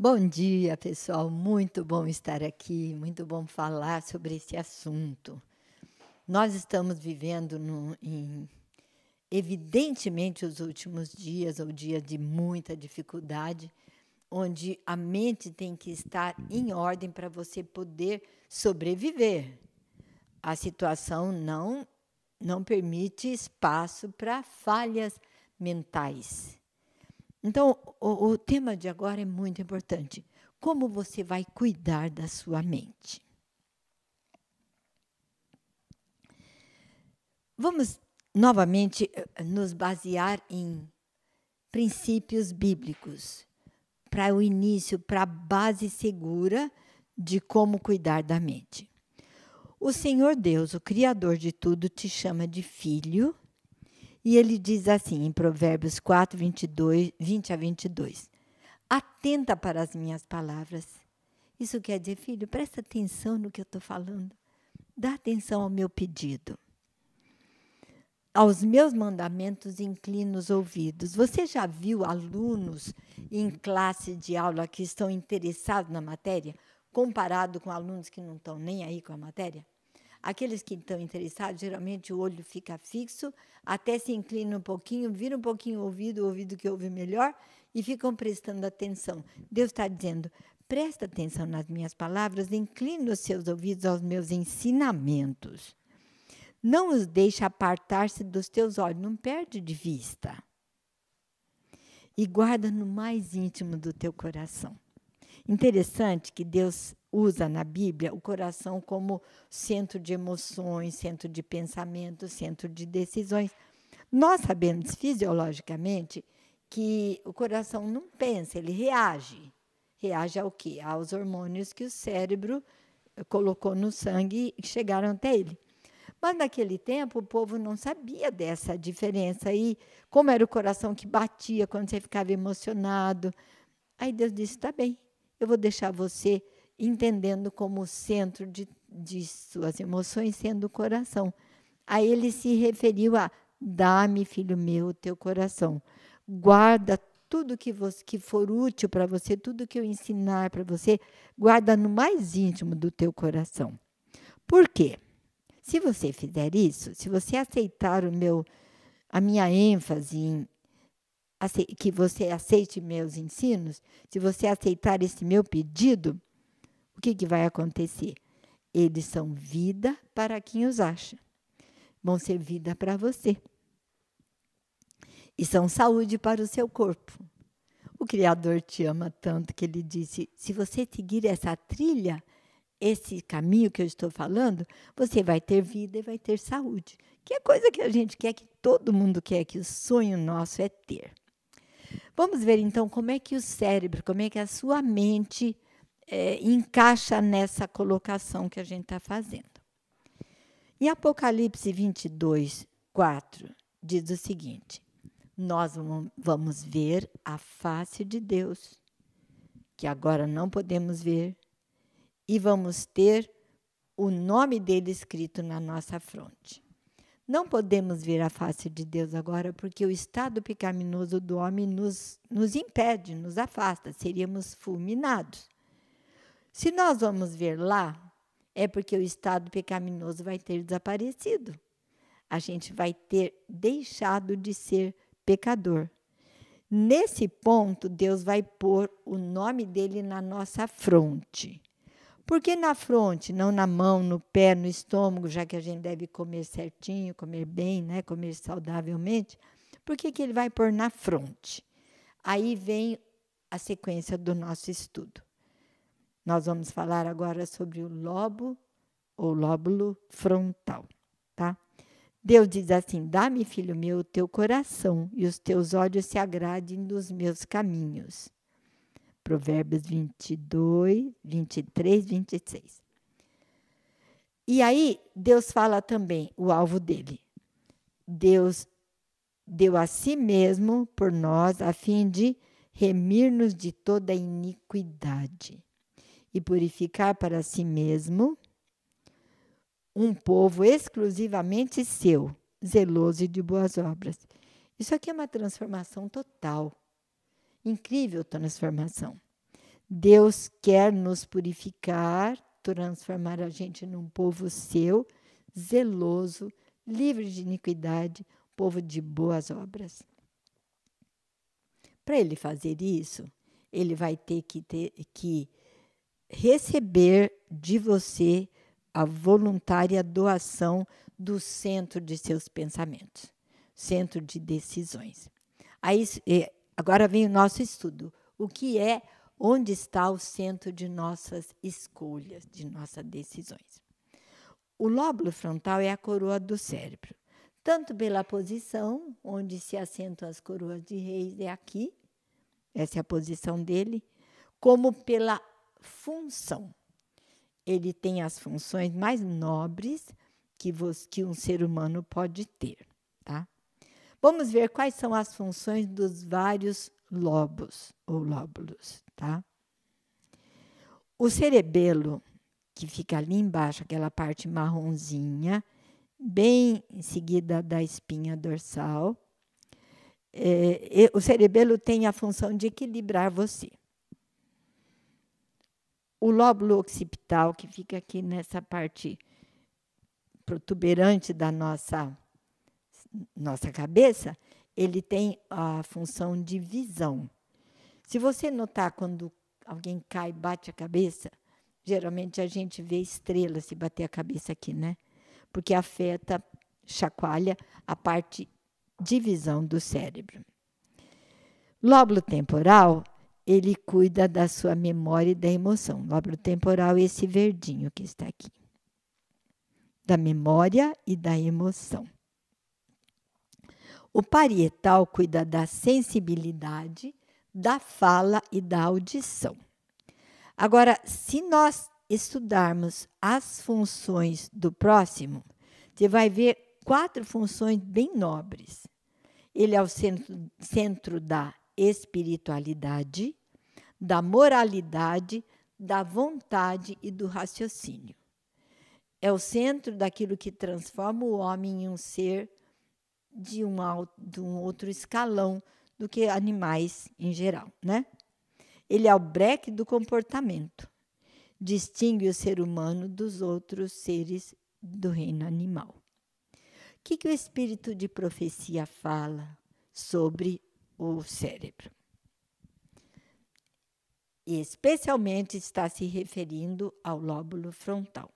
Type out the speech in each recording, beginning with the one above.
Bom dia, pessoal. Muito bom estar aqui, muito bom falar sobre esse assunto. Nós estamos vivendo no, em, evidentemente, os últimos dias, ou dias de muita dificuldade, onde a mente tem que estar em ordem para você poder sobreviver. A situação não não permite espaço para falhas mentais. Então, o, o tema de agora é muito importante. Como você vai cuidar da sua mente? Vamos novamente eh, nos basear em princípios bíblicos para o início, para a base segura de como cuidar da mente. O Senhor Deus, o Criador de tudo, te chama de filho e ele diz assim em Provérbios 4, 22, 20 a 22. Atenta para as minhas palavras. Isso quer dizer, filho, presta atenção no que eu estou falando. Dá atenção ao meu pedido. Aos meus mandamentos inclina os ouvidos. Você já viu alunos em classe de aula que estão interessados na matéria, comparado com alunos que não estão nem aí com a matéria? Aqueles que estão interessados, geralmente o olho fica fixo, até se inclina um pouquinho, vira um pouquinho o ouvido, o ouvido que ouve melhor, e ficam prestando atenção. Deus está dizendo: presta atenção nas minhas palavras, inclina os seus ouvidos aos meus ensinamentos. Não os deixe apartar-se dos teus olhos, não perde de vista. E guarda no mais íntimo do teu coração. Interessante que Deus usa na Bíblia o coração como centro de emoções, centro de pensamento, centro de decisões. Nós sabemos fisiologicamente que o coração não pensa, ele reage. Reage ao quê? Aos hormônios que o cérebro colocou no sangue e chegaram até ele. Mas naquele tempo o povo não sabia dessa diferença. E como era o coração que batia quando você ficava emocionado. Aí Deus disse: está bem, eu vou deixar você entendendo como o centro de, de suas emoções sendo o coração. Aí ele se referiu a: dá-me, filho meu, o teu coração. Guarda tudo que, você, que for útil para você, tudo que eu ensinar para você, guarda no mais íntimo do teu coração. Por quê? Se você fizer isso, se você aceitar o meu, a minha ênfase em que você aceite meus ensinos, se você aceitar esse meu pedido, o que, que vai acontecer? Eles são vida para quem os acha. Vão ser vida para você. E são saúde para o seu corpo. O Criador te ama tanto que ele disse: se você seguir essa trilha, esse caminho que eu estou falando, você vai ter vida e vai ter saúde. Que é coisa que a gente quer, que todo mundo quer, que o sonho nosso é ter. Vamos ver então como é que o cérebro, como é que a sua mente é, encaixa nessa colocação que a gente está fazendo. Em Apocalipse 22, 4, diz o seguinte: Nós vamos ver a face de Deus, que agora não podemos ver, e vamos ter o nome dele escrito na nossa fronte. Não podemos ver a face de Deus agora porque o estado pecaminoso do homem nos, nos impede, nos afasta, seríamos fulminados. Se nós vamos ver lá, é porque o estado pecaminoso vai ter desaparecido. A gente vai ter deixado de ser pecador. Nesse ponto, Deus vai pôr o nome dele na nossa fronte. Por que na fronte, não na mão, no pé, no estômago, já que a gente deve comer certinho, comer bem, né, comer saudavelmente? Por que, que ele vai pôr na fronte? Aí vem a sequência do nosso estudo. Nós vamos falar agora sobre o lobo ou lóbulo frontal, tá? Deus diz assim: Dá-me, filho meu, o teu coração e os teus olhos se agradem dos meus caminhos. Provérbios 22, 23, 26. E aí, Deus fala também o alvo dele. Deus deu a si mesmo por nós, a fim de remir-nos de toda iniquidade e purificar para si mesmo um povo exclusivamente seu, zeloso e de boas obras. Isso aqui é uma transformação total. Incrível transformação. Deus quer nos purificar, transformar a gente num povo seu, zeloso, livre de iniquidade, povo de boas obras. Para ele fazer isso, ele vai ter que, ter que receber de você a voluntária doação do centro de seus pensamentos, centro de decisões. Aí, agora vem o nosso estudo. O que é, onde está o centro de nossas escolhas, de nossas decisões? O lóbulo frontal é a coroa do cérebro. Tanto pela posição, onde se assentam as coroas de reis, é aqui, essa é a posição dele, como pela função. Ele tem as funções mais nobres que, que um ser humano pode ter. Tá? Vamos ver quais são as funções dos vários lobos ou lóbulos. Tá? O cerebelo, que fica ali embaixo, aquela parte marronzinha, bem em seguida da espinha dorsal, é, o cerebelo tem a função de equilibrar você. O lóbulo occipital, que fica aqui nessa parte protuberante da nossa, nossa cabeça, ele tem a função de visão. Se você notar quando alguém cai e bate a cabeça, geralmente a gente vê estrelas se bater a cabeça aqui, né? Porque afeta, chacoalha a parte de visão do cérebro. Lóbulo temporal, ele cuida da sua memória e da emoção. Lóbulo temporal esse verdinho que está aqui. Da memória e da emoção. O parietal cuida da sensibilidade, da fala e da audição. Agora, se nós estudarmos as funções do próximo, você vai ver quatro funções bem nobres. Ele é o centro, centro da espiritualidade, da moralidade, da vontade e do raciocínio. É o centro daquilo que transforma o homem em um ser de um, de um outro escalão do que animais em geral, né? Ele é o breque do comportamento. Distingue o ser humano dos outros seres do reino animal que, que o espírito de profecia fala sobre o cérebro? E especialmente está se referindo ao lóbulo frontal.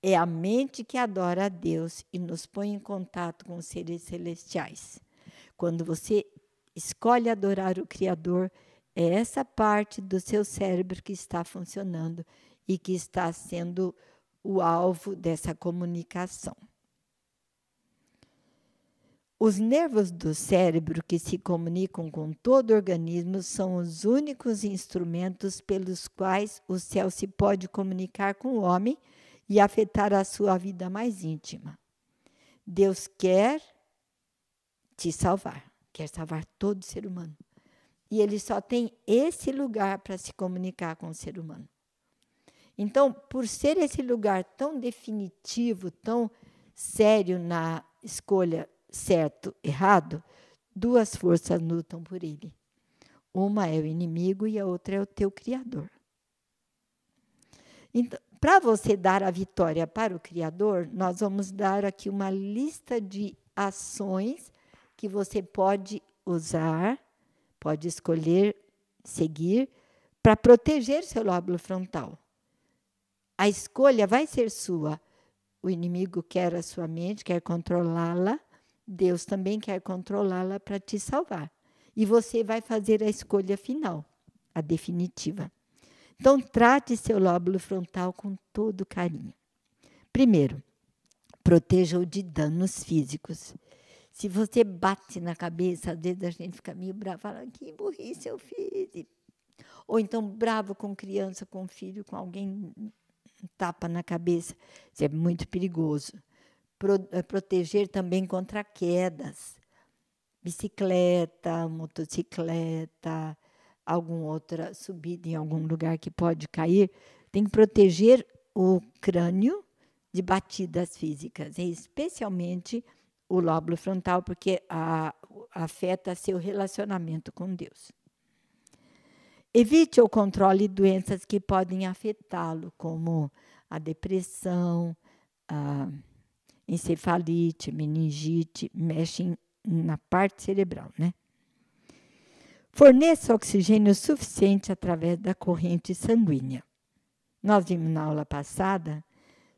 É a mente que adora a Deus e nos põe em contato com os seres celestiais. Quando você escolhe adorar o Criador, é essa parte do seu cérebro que está funcionando e que está sendo o alvo dessa comunicação. Os nervos do cérebro que se comunicam com todo o organismo são os únicos instrumentos pelos quais o céu se pode comunicar com o homem e afetar a sua vida mais íntima. Deus quer te salvar, quer salvar todo ser humano. E ele só tem esse lugar para se comunicar com o ser humano. Então, por ser esse lugar tão definitivo, tão sério na escolha certo, errado, duas forças lutam por ele. Uma é o inimigo e a outra é o teu Criador. Então, para você dar a vitória para o Criador, nós vamos dar aqui uma lista de ações que você pode usar, pode escolher seguir para proteger seu lóbulo frontal. A escolha vai ser sua. O inimigo quer a sua mente, quer controlá-la, Deus também quer controlá-la para te salvar. E você vai fazer a escolha final, a definitiva. Então, trate seu lóbulo frontal com todo carinho. Primeiro, proteja-o de danos físicos. Se você bate na cabeça, às vezes a gente fica meio bravo, fala, que burrice eu fiz. Ou então bravo com criança, com filho, com alguém tapa na cabeça. Isso é muito perigoso pro, eh, proteger também contra quedas. Bicicleta, motocicleta, alguma outra subida em algum lugar que pode cair, tem que proteger o crânio de batidas físicas, especialmente o lóbulo frontal, porque a, afeta seu relacionamento com Deus. Evite ou controle doenças que podem afetá-lo, como a depressão, a encefalite, meningite, mexem na parte cerebral, né? Forneça oxigênio suficiente através da corrente sanguínea. Nós vimos na aula passada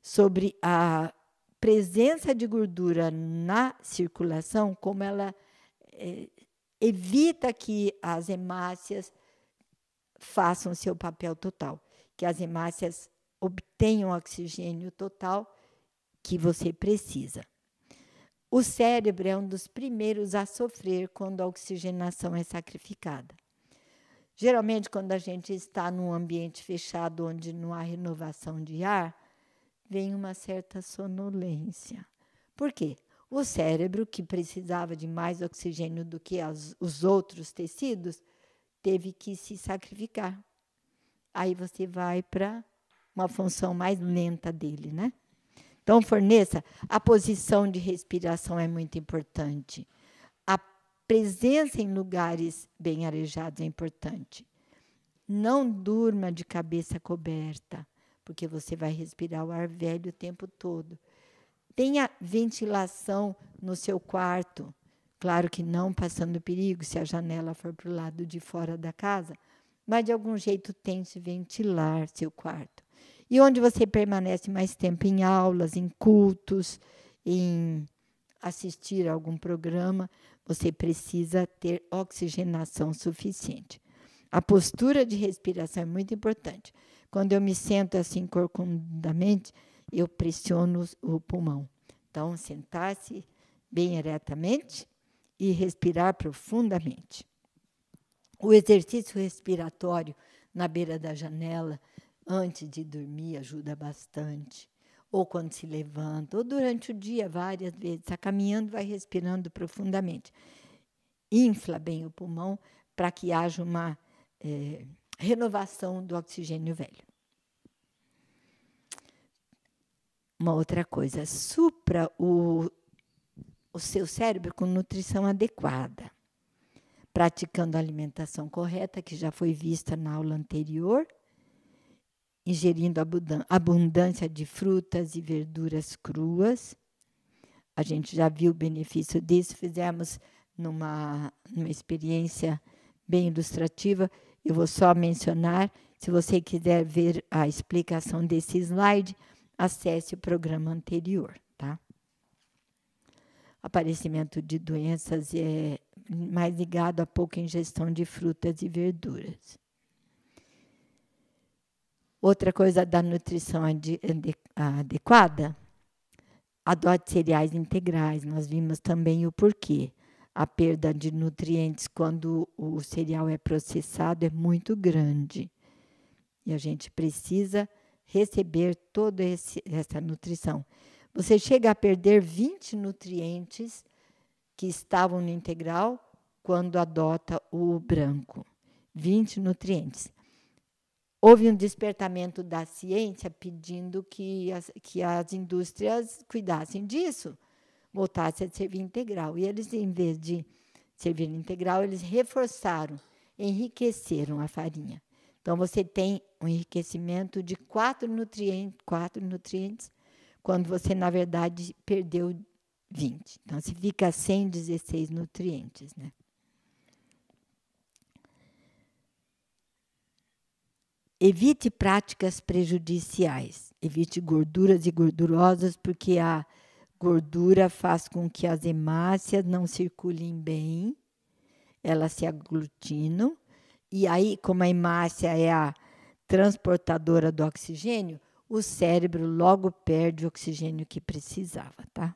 sobre a presença de gordura na circulação, como ela é, evita que as hemácias façam seu papel total, que as hemácias obtenham oxigênio total que você precisa. O cérebro é um dos primeiros a sofrer quando a oxigenação é sacrificada. Geralmente, quando a gente está num ambiente fechado onde não há renovação de ar, vem uma certa sonolência. Por quê? O cérebro, que precisava de mais oxigênio do que as, os outros tecidos, teve que se sacrificar. Aí você vai para uma função mais lenta dele, né? Então, forneça, a posição de respiração é muito importante. A presença em lugares bem arejados é importante. Não durma de cabeça coberta, porque você vai respirar o ar velho o tempo todo. Tenha ventilação no seu quarto. Claro que não passando perigo se a janela for para o lado de fora da casa, mas de algum jeito tente ventilar seu quarto. E onde você permanece mais tempo em aulas, em cultos, em assistir a algum programa, você precisa ter oxigenação suficiente. A postura de respiração é muito importante. Quando eu me sento assim corcundamente, eu pressiono o pulmão. Então, sentar-se bem eretamente e respirar profundamente. O exercício respiratório na beira da janela, antes de dormir, ajuda bastante. Ou quando se levanta, ou durante o dia, várias vezes. Está caminhando, vai respirando profundamente. Infla bem o pulmão para que haja uma é, renovação do oxigênio velho. Uma outra coisa, supra o o seu cérebro com nutrição adequada, praticando a alimentação correta, que já foi vista na aula anterior, ingerindo abundância de frutas e verduras cruas. A gente já viu o benefício disso, fizemos numa, numa experiência bem ilustrativa. Eu vou só mencionar, se você quiser ver a explicação desse slide, acesse o programa anterior, tá? aparecimento de doenças é mais ligado a pouca ingestão de frutas e verduras. Outra coisa da nutrição adequada, adote cereais integrais. Nós vimos também o porquê. A perda de nutrientes quando o cereal é processado é muito grande. E a gente precisa receber toda essa nutrição. Você chega a perder 20 nutrientes que estavam no integral quando adota o branco. 20 nutrientes. Houve um despertamento da ciência pedindo que as, que as indústrias cuidassem disso, voltassem a servir integral. E eles, em vez de servir integral, eles reforçaram, enriqueceram a farinha. Então, você tem um enriquecimento de quatro nutrientes, quatro nutrientes quando você, na verdade, perdeu 20. Então, você fica sem 16 nutrientes, né? Evite práticas prejudiciais. Evite gorduras e gordurosas, porque a gordura faz com que as hemácias não circulem bem, elas se aglutinam, e aí, como a hemácia é a transportadora do oxigênio, o cérebro logo perde o oxigênio que precisava, tá?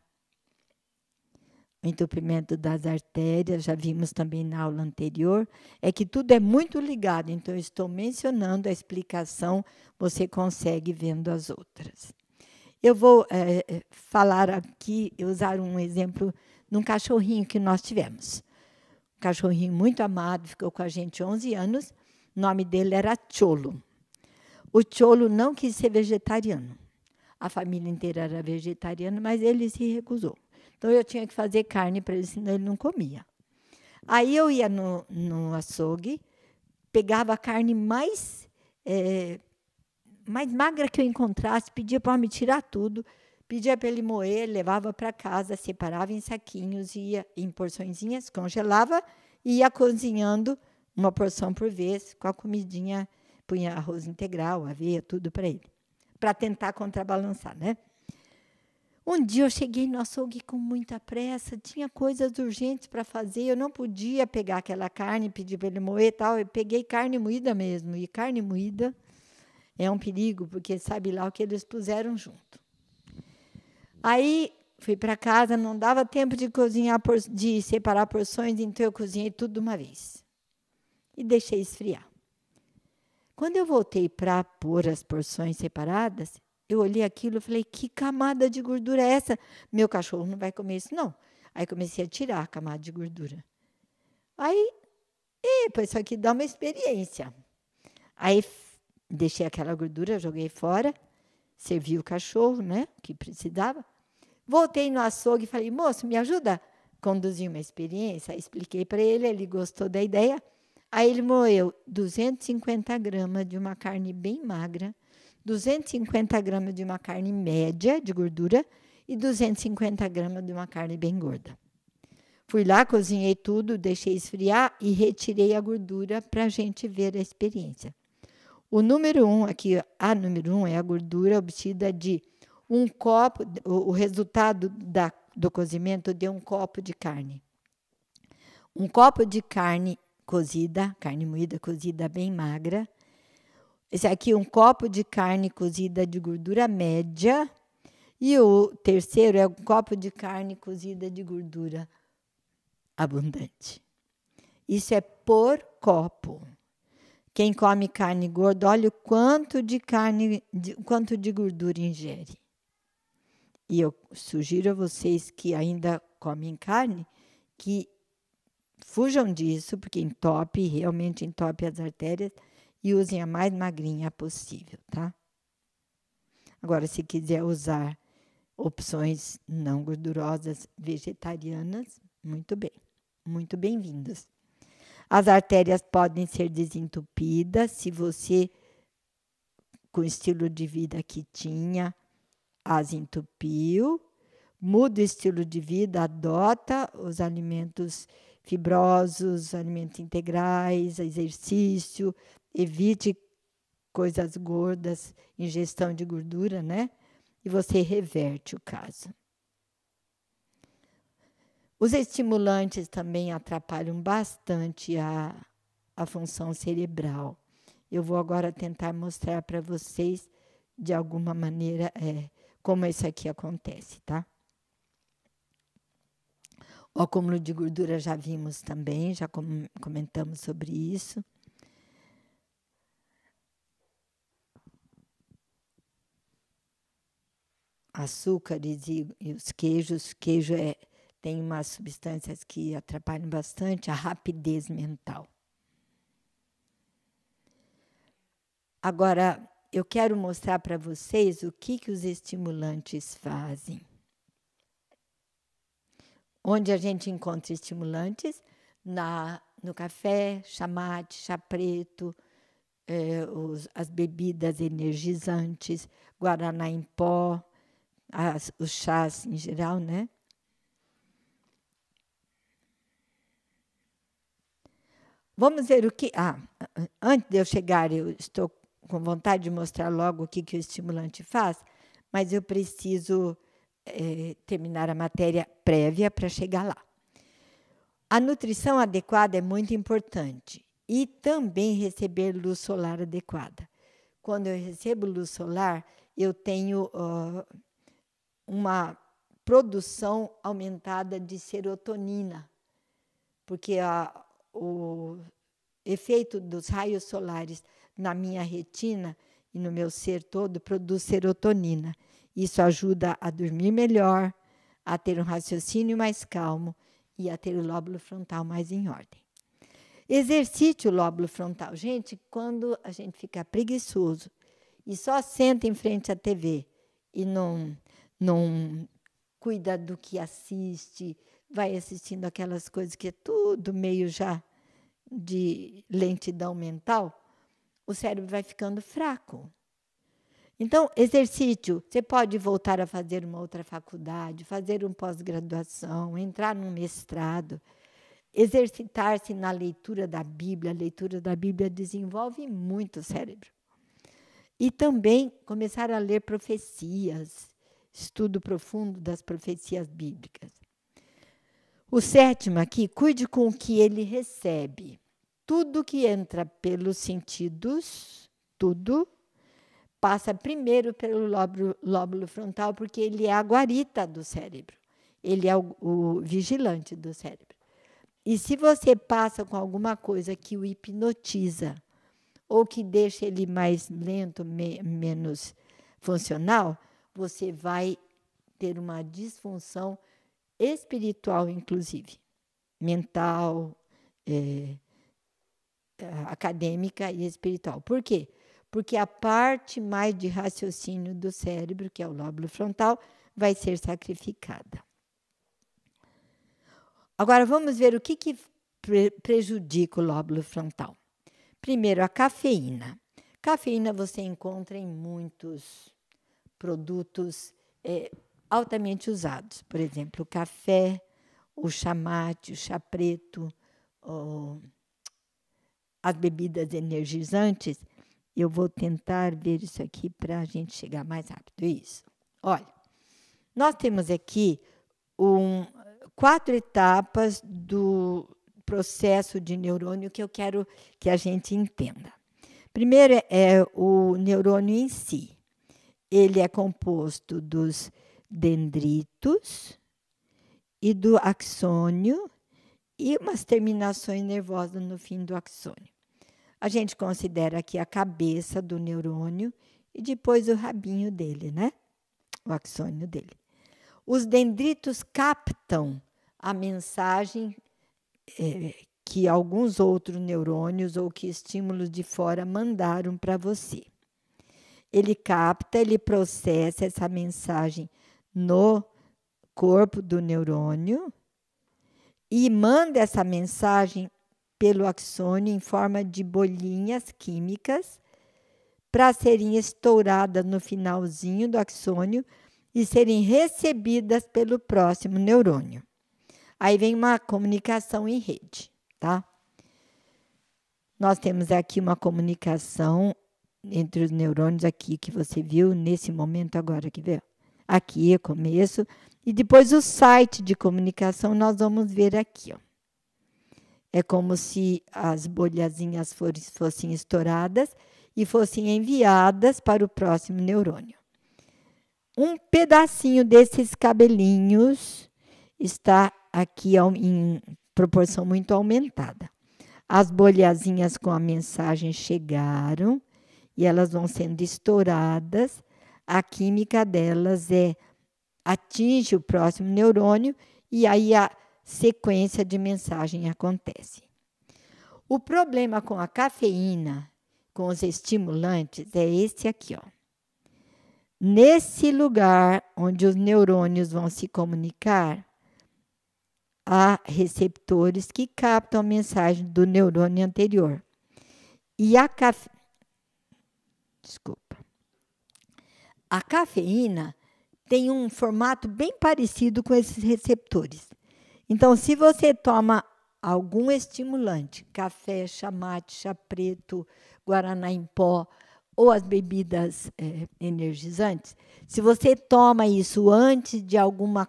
O entupimento das artérias, já vimos também na aula anterior, é que tudo é muito ligado, então estou mencionando a explicação, você consegue vendo as outras. Eu vou é, falar aqui, usar um exemplo de um cachorrinho que nós tivemos. Um cachorrinho muito amado, ficou com a gente 11 anos, o nome dele era Cholo. O Cholo não quis ser vegetariano. A família inteira era vegetariana, mas ele se recusou. Então eu tinha que fazer carne para ele, senão ele não comia. Aí eu ia no, no açougue, pegava a carne mais, é, mais magra que eu encontrasse, pedia para me tirar tudo, pedia para ele moer, levava para casa, separava em saquinhos, ia em porçõezinhas, congelava e ia cozinhando uma porção por vez, com a comidinha, punha arroz integral, aveia, tudo para ele, para tentar contrabalançar, né? Um dia eu cheguei no açougue com muita pressa, tinha coisas urgentes para fazer, eu não podia pegar aquela carne, pedir para ele moer e tal. Eu peguei carne moída mesmo, e carne moída é um perigo, porque sabe lá o que eles puseram junto. Aí fui para casa, não dava tempo de cozinhar, de separar porções, então eu cozinhei tudo de uma vez. E deixei esfriar. Quando eu voltei para pôr as porções separadas, eu olhei aquilo e falei: que camada de gordura é essa? Meu cachorro não vai comer isso, não. Aí comecei a tirar a camada de gordura. Aí, epa, isso aqui dá uma experiência. Aí deixei aquela gordura, joguei fora, servi o cachorro, né, que precisava. Voltei no açougue e falei: moço, me ajuda a conduzir uma experiência. Aí expliquei para ele, ele gostou da ideia. Aí ele moeu 250 gramas de uma carne bem magra 250 gramas de uma carne média de gordura e 250 gramas de uma carne bem gorda. Fui lá, cozinhei tudo, deixei esfriar e retirei a gordura para a gente ver a experiência. O número um, aqui, a número um é a gordura obtida de um copo, o, resultado da, do cozimento de um copo de carne. Um copo de carne cozida, carne moída cozida bem magra, esse aqui, um copo de carne cozida de gordura média. E o terceiro é um copo de carne cozida de gordura abundante. Isso é por copo. Quem come carne gorda, olha o quanto de carne, de, quanto de gordura ingere. E eu sugiro a vocês que ainda comem carne que fujam disso, porque entope, realmente entope as artérias e usem a mais magrinha possível, tá? Agora, se quiser usar opções não gordurosas vegetarianas, muito bem, muito bem-vindas. As artérias podem ser desentupidas se você, com o estilo de vida que tinha, as entupiu, muda o estilo de vida, adota os alimentos fibrosos, alimentos integrais, exercício, evite coisas gordas, ingestão de gordura, né? E você reverte o caso. Os estimulantes também atrapalham bastante a, a função cerebral. Eu vou agora tentar mostrar para vocês, de alguma maneira, é, como isso aqui acontece, tá? O acúmulo de gordura já vimos também, já comentamos sobre isso. Açúcares e, e os queijos. Queijo é, tem umas substâncias que atrapalham bastante a rapidez mental. Agora, eu quero mostrar para vocês o que, que os estimulantes fazem. Onde a gente encontra estimulantes? Na, no café, chamate, chá preto, eh, os, as bebidas energizantes, guaraná em pó, as, os chás em geral, né? Vamos ver o que. Ah, antes de eu chegar, eu estou com vontade de mostrar logo o que, que o estimulante faz, mas eu preciso é, terminar a matéria prévia para chegar lá. A nutrição adequada é muito importante e também receber luz solar adequada. Quando eu recebo luz solar, eu tenho uh, uma produção aumentada de serotonina, porque a, o efeito dos raios solares na minha retina e no meu ser todo produz serotonina. Isso ajuda a dormir melhor, a ter um raciocínio mais calmo e a ter o lóbulo frontal mais em ordem. Exercite o lóbulo frontal. Gente, quando a gente fica preguiçoso e só senta em frente à TV e não não cuida do que assiste, vai assistindo aquelas coisas que é tudo meio já de lentidão mental, o cérebro vai ficando fraco. Então, exercício, você pode voltar a fazer uma outra faculdade, fazer uma pós-graduação, entrar num mestrado, exercitar-se na leitura da Bíblia. A leitura da Bíblia desenvolve muito o cérebro. E também começar a ler profecias, estudo profundo das profecias bíblicas. O sétimo aqui, cuide com o que ele recebe. Tudo que entra pelos sentidos, tudo, passa primeiro pelo lóbulo, lóbulo frontal, porque ele é a guarita do cérebro. Ele é o, o vigilante do cérebro. E se você passa com alguma coisa que o hipnotiza, ou que deixa ele mais lento, me, menos funcional, você vai ter uma disfunção espiritual, inclusive, mental, é, acadêmica e espiritual. Por quê? Porque a parte mais de raciocínio do cérebro, que é o lóbulo frontal, vai ser sacrificada. Agora vamos ver o que, que prejudica o lóbulo frontal. Primeiro, a cafeína. Cafeína você encontra em muitos produtos é, altamente usados. Por exemplo, o café, o chamate, o chá preto, o, as bebidas energizantes. Eu vou tentar ver isso aqui para a gente chegar mais rápido. Isso. Olha, nós temos aqui um, quatro etapas do processo de neurônio que eu quero que a gente entenda. Primeiro é o neurônio em si. Ele é composto dos dendritos e do axônio e umas terminações nervosas no fim do axônio. A gente considera aqui a cabeça do neurônio e depois o rabinho dele, né? O axônio dele. Os dendritos captam a mensagem é, que alguns outros neurônios ou que estímulos de fora mandaram para você. Ele capta, ele processa essa mensagem no corpo do neurônio e manda essa mensagem pelo axônio em forma de bolinhas químicas para serem estouradas no finalzinho do axônio e serem recebidas pelo próximo neurônio. Aí vem uma comunicação em rede, tá? Nós temos aqui uma comunicação entre os neurônios aqui que você viu nesse momento agora que veio. Aqui é começo e depois o site de comunicação nós vamos ver aqui, ó. É como se as bolhazinhas fossem estouradas e fossem enviadas para o próximo neurônio. Um pedacinho desses cabelinhos está aqui em proporção muito aumentada. As bolhazinhas com a mensagem chegaram e elas vão sendo estouradas. A química delas é atinge o próximo neurônio e aí a sequência de mensagem acontece. O problema com a cafeína, com os estimulantes, é esse aqui, ó. Nesse lugar onde os neurônios vão se comunicar, há receptores que captam a mensagem do neurônio anterior. E a cafe... Desculpa. A cafeína tem um formato bem parecido com esses receptores. Então, se você toma algum estimulante, café, chamate, chá preto, guaraná em pó ou as bebidas é, energizantes, se você toma isso antes de alguma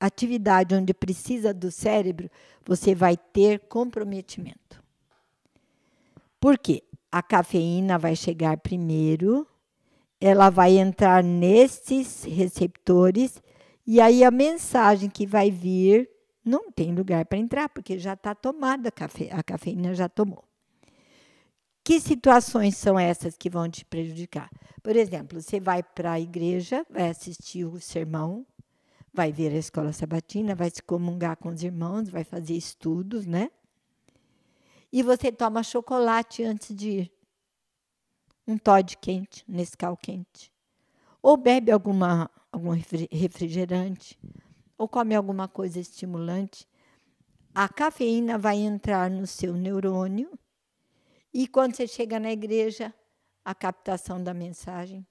atividade onde precisa do cérebro, você vai ter comprometimento. Por quê? A cafeína vai chegar primeiro, ela vai entrar nesses receptores e aí a mensagem que vai vir não tem lugar para entrar, porque já está tomada a, cafe, a cafeína já tomou. Que situações são essas que vão te prejudicar? Por exemplo, você vai para a igreja, vai assistir o sermão, vai ver a escola sabatina, vai se comungar com os irmãos, vai fazer estudos, né? E você toma chocolate antes de ir. Um Todd quente, Nescau quente. Ou bebe alguma, algum refrigerante, ou come alguma coisa estimulante. a cafeína vai entrar no seu neurônio e quando você chega na igreja, a captação da mensagem.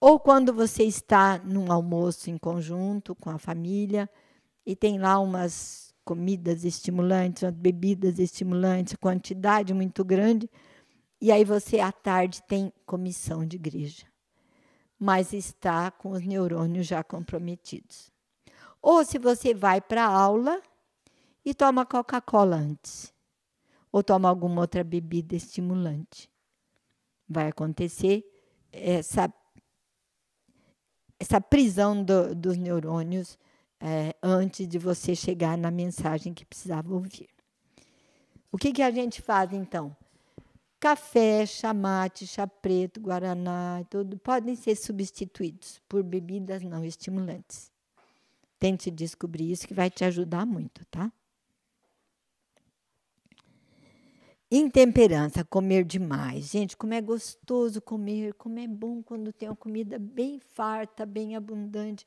Ou quando você está num almoço em conjunto com a família e tem lá umas comidas estimulantes, bebidas estimulantes, quantidade muito grande, e aí você à tarde tem comissão de igreja, mas está com os neurônios já comprometidos. Ou se você vai para a aula e toma Coca-Cola antes, ou toma alguma outra bebida estimulante. Vai acontecer essa, essa prisão do, dos neurônios é, antes de você chegar na mensagem que precisava ouvir. O que, que a gente faz então? Café, chamate, chá preto, guaraná, tudo podem ser substituídos por bebidas não estimulantes. Tente descobrir isso que vai te ajudar muito, tá? Intemperança, comer demais. Gente, como é gostoso comer, como é bom quando tem uma comida bem farta, bem abundante,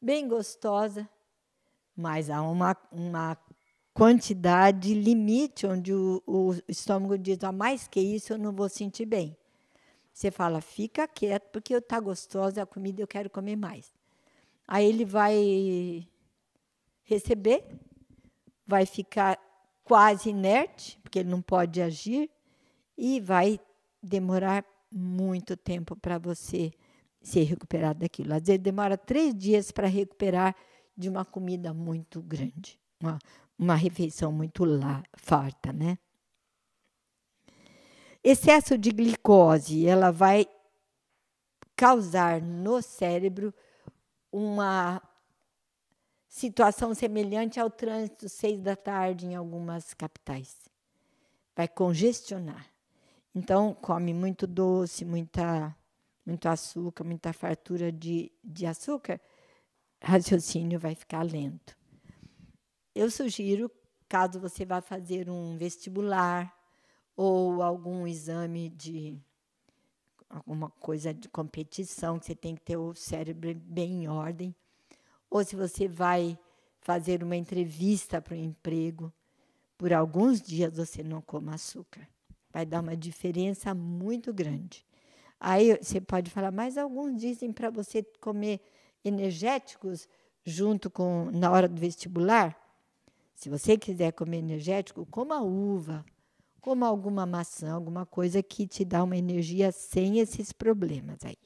bem gostosa. Mas há uma, uma quantidade limite onde o, o estômago diz: a mais que isso eu não vou sentir bem. Você fala, fica quieto, porque está gostosa a comida, eu quero comer mais. Aí ele vai receber, vai ficar quase inerte, porque ele não pode agir, e vai demorar muito tempo para você ser recuperado daquilo. Às vezes demora três dias para recuperar de uma comida muito grande, uma, uma refeição muito lá, farta, né? Excesso de glicose, ela vai causar no cérebro uma situação semelhante ao trânsito seis da tarde em algumas capitais. Vai congestionar. Então, come muito doce, muita, muito açúcar, muita fartura de, de açúcar, raciocínio vai ficar lento. Eu sugiro, caso você vá fazer um vestibular ou algum exame de alguma coisa de competição, que você tem que ter o cérebro bem em ordem, ou se você vai fazer uma entrevista para o emprego, por alguns dias você não coma açúcar. Vai dar uma diferença muito grande. Aí você pode falar, mas alguns dizem para você comer energéticos junto com na hora do vestibular. Se você quiser comer energético, coma uva, coma alguma maçã, alguma coisa que te dá uma energia sem esses problemas aí.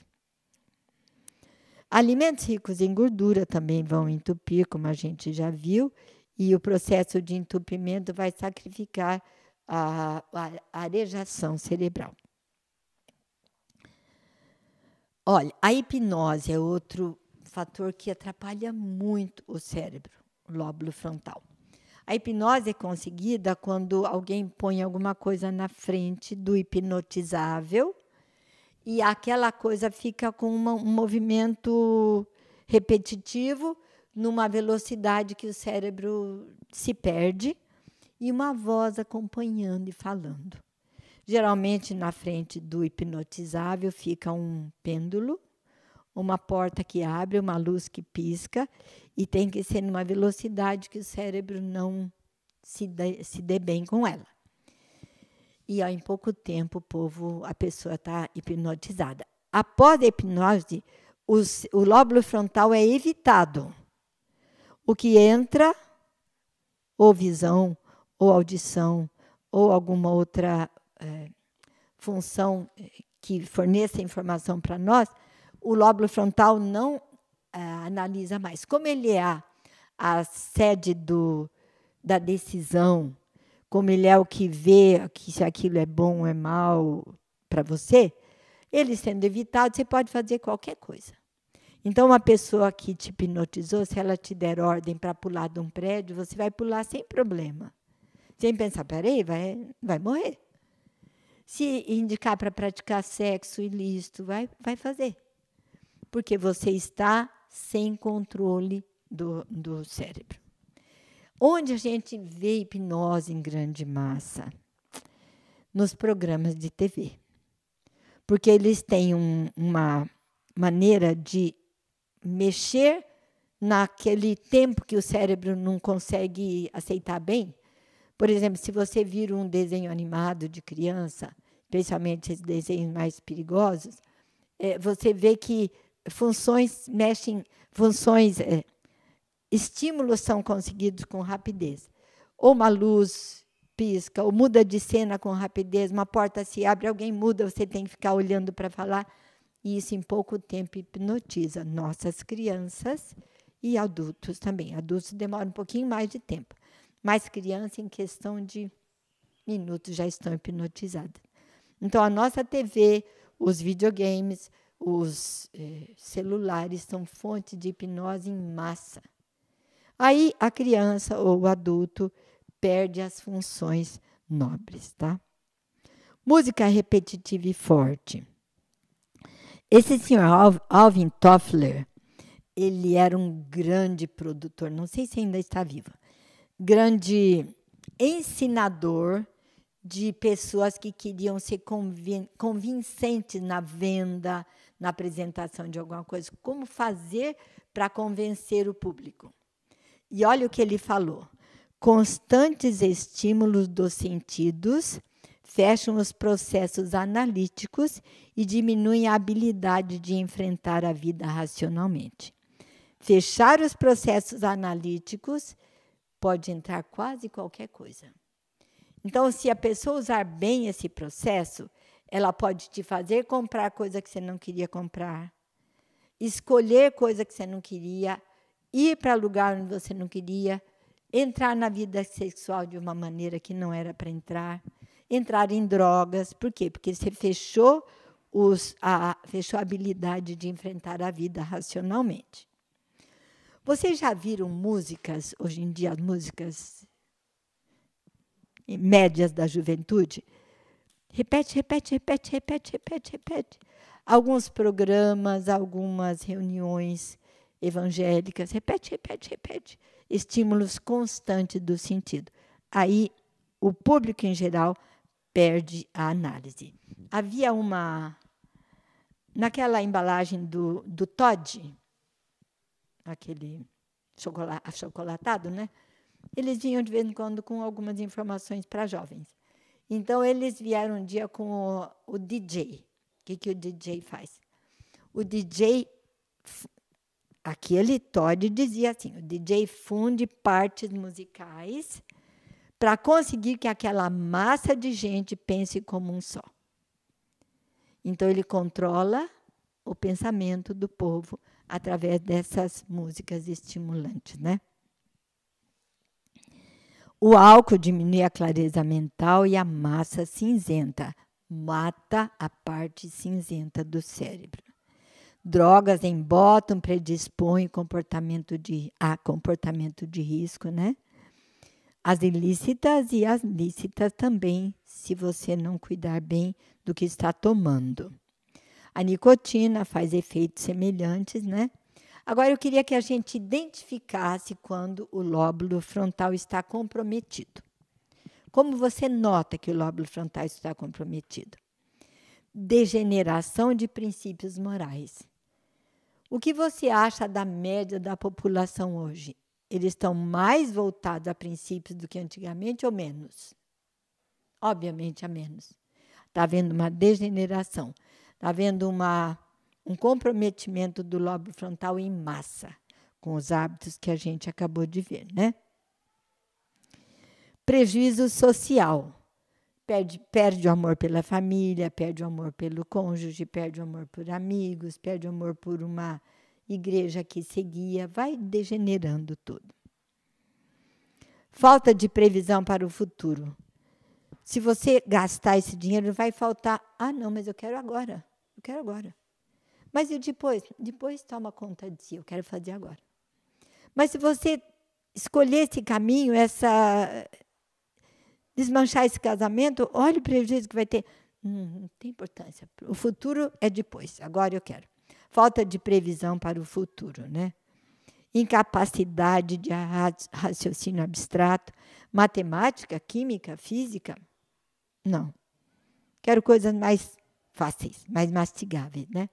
Alimentos ricos em gordura também vão entupir, como a gente já viu, e o processo de entupimento vai sacrificar a, a arejação cerebral. Olha, a hipnose é outro fator que atrapalha muito o cérebro, o lóbulo frontal. A hipnose é conseguida quando alguém põe alguma coisa na frente do hipnotizável e aquela coisa fica com uma, um movimento repetitivo, numa velocidade que o cérebro se perde, e uma voz acompanhando e falando. Geralmente, na frente do hipnotizável fica um pêndulo, uma porta que abre, uma luz que pisca, e tem que ser numa velocidade que o cérebro não se dê, se dê bem com ela e em pouco tempo o povo, a pessoa está hipnotizada. Após a hipnose, os, o lóbulo frontal é evitado. O que entra, ou visão, ou audição, ou alguma outra é, função que forneça informação para nós, o lóbulo frontal não é, analisa mais. Como ele é a, a sede do, da decisão, como ele é o que vê que se aquilo é bom ou é mal para você, ele sendo evitado, você pode fazer qualquer coisa. Então, uma pessoa que te hipnotizou, se ela te der ordem para pular de um prédio, você vai pular sem problema. Sem pensar, peraí, vai, vai morrer. Se indicar para praticar sexo ilícito, vai, vai fazer. Porque você está sem controle do, do cérebro. Onde a gente vê hipnose em grande massa? Nos programas de TV. Porque eles têm um, uma maneira de mexer naquele tempo que o cérebro não consegue aceitar bem. Por exemplo, se você vira um desenho animado de criança, especialmente esses desenhos mais perigosos, é, você vê que funções mexem, funções, é, estímulos são conseguidos com rapidez. Ou uma luz pisca, ou muda de cena com rapidez, uma porta se abre, alguém muda, você tem que ficar olhando para falar. E isso em pouco tempo hipnotiza nossas crianças e adultos também. Adultos demoram um pouquinho mais de tempo, mas crianças, em questão de minutos, já estão hipnotizadas. Então, a nossa TV, os videogames, os eh, celulares são fonte de hipnose em massa. Aí a criança ou o adulto perde as funções nobres, tá? Música repetitiva e forte. Esse senhor Alvin Toffler, ele era um grande produtor, não sei se ainda está vivo, grande ensinador de pessoas que queriam ser convin convincentes na venda, na apresentação de alguma coisa. Como fazer para convencer o público? E olha o que ele falou: constantes estímulos dos sentidos fecham os processos analíticos e diminuem a habilidade de enfrentar a vida racionalmente. Fechar os processos analíticos pode entrar quase qualquer coisa. Então, se a pessoa usar bem esse processo, ela pode te fazer comprar coisa que você não queria comprar, escolher coisa que você não queria, ir para lugar onde você não queria, entrar na vida sexual de uma maneira que não era para entrar, entrar em drogas. Por quê? Porque você fechou, os, a, fechou a habilidade de enfrentar a vida racionalmente. Vocês já viram músicas, hoje em dia, músicas médias da juventude? Repete, repete, repete, repete, repete, repete. Alguns programas, algumas reuniões evangélicas, repete, repete, repete. Estímulos constantes do sentido. Aí o público em geral perde a análise. Havia uma. Naquela embalagem do, do Todd, aquele achocolatado, né? Eles vinham de vez em quando com algumas informações para jovens. Então, eles vieram um dia com o, o DJ. O que, que o DJ faz? O DJ, aquele Todd dizia assim: o DJ funde partes musicais para conseguir que aquela massa de gente pense como um só. Então, ele controla o pensamento do povo através dessas músicas estimulantes, né? O álcool diminui a clareza mental e a massa cinzenta, mata a parte cinzenta do cérebro. Drogas embotam, predispõem comportamento de, a comportamento de risco, né? As ilícitas e as lícitas também, se você não cuidar bem do que está tomando. A nicotina faz efeitos semelhantes, né? Agora eu queria que a gente identificasse quando o lóbulo frontal está comprometido. Como você nota que o lóbulo frontal está comprometido? Degeneração de princípios morais. O que você acha da média da população hoje? Eles estão mais voltados a princípios do que antigamente ou menos? Obviamente a menos. Está havendo uma degeneração. Está havendo uma, um comprometimento do lobo frontal em massa, com os hábitos que a gente acabou de ver, né? Prejuízo social. Perde, perde o amor pela família, perde o amor pelo cônjuge, perde o amor por amigos, perde o amor por uma igreja que seguia, vai degenerando tudo. Falta de previsão para o futuro. Se você gastar esse dinheiro, vai faltar. Ah, não, mas eu quero agora. Eu quero agora. Mas e depois? Depois toma conta de si, eu quero fazer agora. Mas se você escolher esse caminho, essa desmanchar esse casamento, olha o prejuízo que vai ter. Hum, não tem importância. O futuro é depois. Agora eu quero. Falta de previsão para o futuro, né? Incapacidade de raciocínio abstrato, matemática, química, física. Não. Quero coisas mais fáceis, mais mastigáveis, né?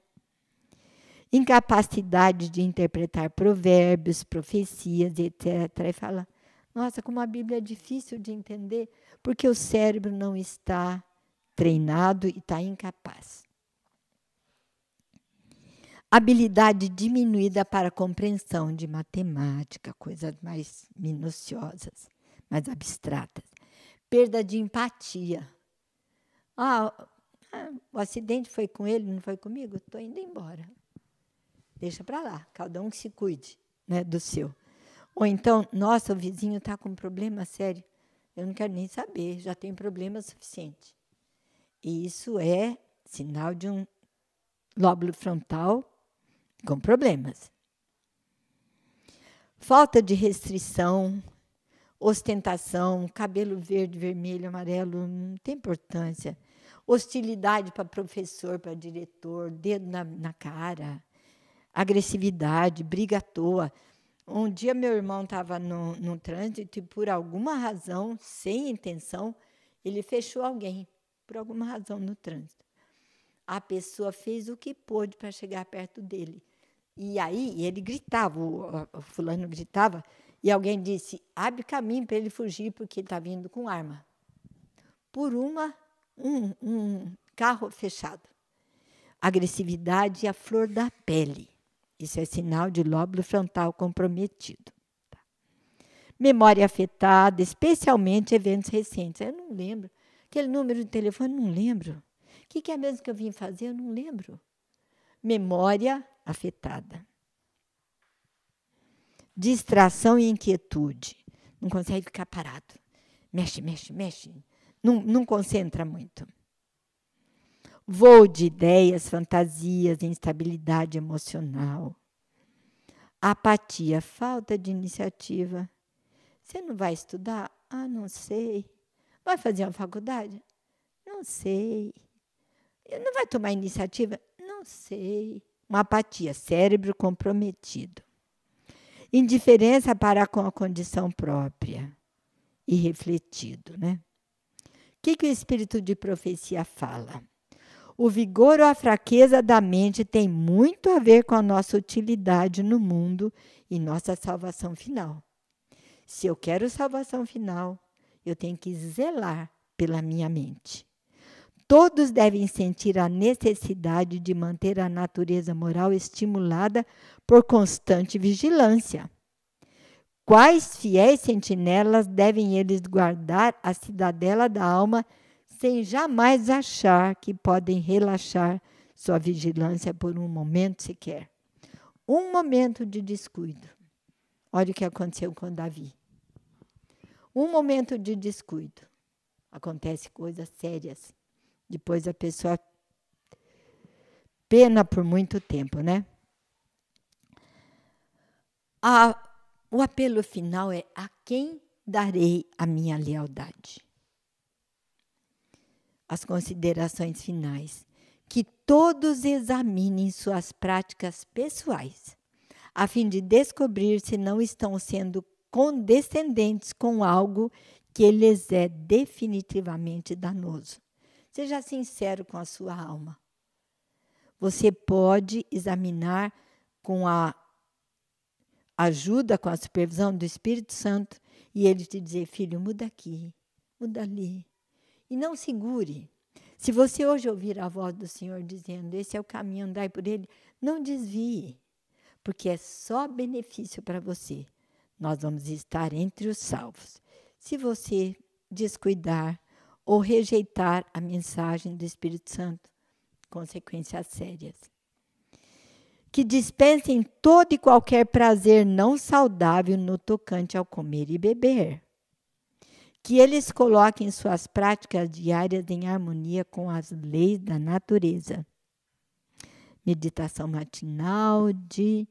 Incapacidade de interpretar provérbios, profecias, etc. E fala: nossa, como a Bíblia é difícil de entender, porque o cérebro não está treinado e está incapaz. Habilidade diminuída para compreensão de matemática, coisas mais minuciosas, mais abstratas. Perda de empatia. Ah, o acidente foi com ele, não foi comigo? Estou indo embora. Deixa para lá, cada um que se cuide né, do seu. Ou então, nossa, o vizinho está com um problema sério. Eu não quero nem saber, já tem problema suficiente. E isso é sinal de um lóbulo frontal com problemas. Falta de restrição, ostentação, cabelo verde, vermelho, amarelo, não tem importância. Hostilidade para professor, para diretor, dedo na, na cara, agressividade, briga à toa. Um dia meu irmão estava no, no trânsito e, por alguma razão, sem intenção, ele fechou alguém, por alguma razão, no trânsito. A pessoa fez o que pôde para chegar perto dele. E aí ele gritava, o, o fulano gritava, e alguém disse: abre caminho para ele fugir, porque ele está vindo com arma. Por uma, um, um carro fechado. Agressividade à flor da pele. Isso é sinal de lóbulo frontal comprometido. Tá? Memória afetada, especialmente eventos recentes. Eu não lembro. Aquele número de telefone, não lembro. O que, que é mesmo que eu vim fazer? Eu não lembro. Memória afetada. Distração e inquietude. Não consegue ficar parado. Mexe, mexe, mexe. Não, não concentra muito. Voo de ideias, fantasias, instabilidade emocional. Apatia, falta de iniciativa. Você não vai estudar? Ah, não sei. Vai fazer uma faculdade? Não sei. Não vai tomar iniciativa? Não sei. Uma apatia, cérebro comprometido. Indiferença para com a condição própria. E refletido, né? O que, que o espírito de profecia fala? O vigor ou a fraqueza da mente tem muito a ver com a nossa utilidade no mundo e nossa salvação final. Se eu quero salvação final, eu tenho que zelar pela minha mente. Todos devem sentir a necessidade de manter a natureza moral estimulada por constante vigilância. Quais fiéis sentinelas devem eles guardar a cidadela da alma sem jamais achar que podem relaxar sua vigilância por um momento sequer. Um momento de descuido. Olha o que aconteceu com Davi. Um momento de descuido. Acontece coisas sérias. Depois a pessoa pena por muito tempo, né? A, o apelo final é: a quem darei a minha lealdade? As considerações finais. Que todos examinem suas práticas pessoais, a fim de descobrir se não estão sendo condescendentes com algo que lhes é definitivamente danoso. Seja sincero com a sua alma. Você pode examinar com a ajuda, com a supervisão do Espírito Santo, e ele te dizer: filho, muda aqui, muda ali, e não segure. Se você hoje ouvir a voz do Senhor dizendo: Esse é o caminho, andai por ele, não desvie, porque é só benefício para você. Nós vamos estar entre os salvos. Se você descuidar ou rejeitar a mensagem do Espírito Santo, consequências sérias. Que dispensem todo e qualquer prazer não saudável no tocante ao comer e beber que eles coloquem suas práticas diárias em harmonia com as leis da natureza. Meditação matinal de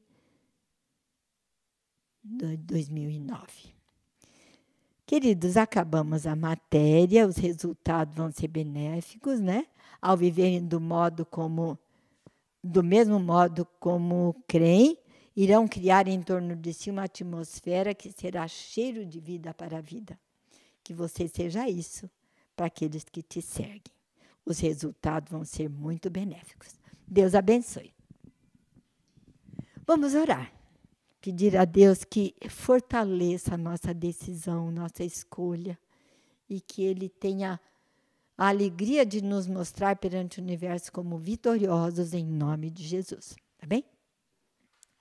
2009. Queridos, acabamos a matéria, os resultados vão ser benéficos, né? Ao viverem do modo como do mesmo modo como creem, irão criar em torno de si uma atmosfera que será cheiro de vida para a vida que você seja isso para aqueles que te seguem. Os resultados vão ser muito benéficos. Deus abençoe. Vamos orar. Pedir a Deus que fortaleça a nossa decisão, nossa escolha e que Ele tenha a alegria de nos mostrar perante o universo como vitoriosos em nome de Jesus. Tá bem?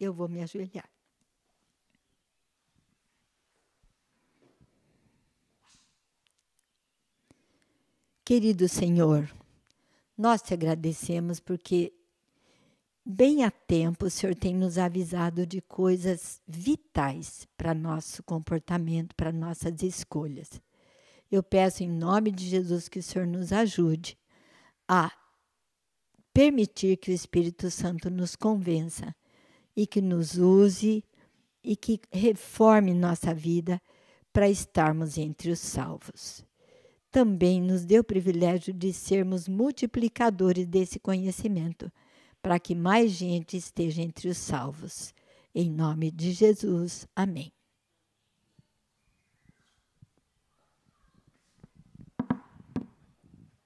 Eu vou me ajoelhar. Querido Senhor, nós te agradecemos porque, bem a tempo, o Senhor tem nos avisado de coisas vitais para nosso comportamento, para nossas escolhas. Eu peço em nome de Jesus que o Senhor nos ajude a permitir que o Espírito Santo nos convença e que nos use e que reforme nossa vida para estarmos entre os salvos também nos deu o privilégio de sermos multiplicadores desse conhecimento, para que mais gente esteja entre os salvos. Em nome de Jesus. Amém.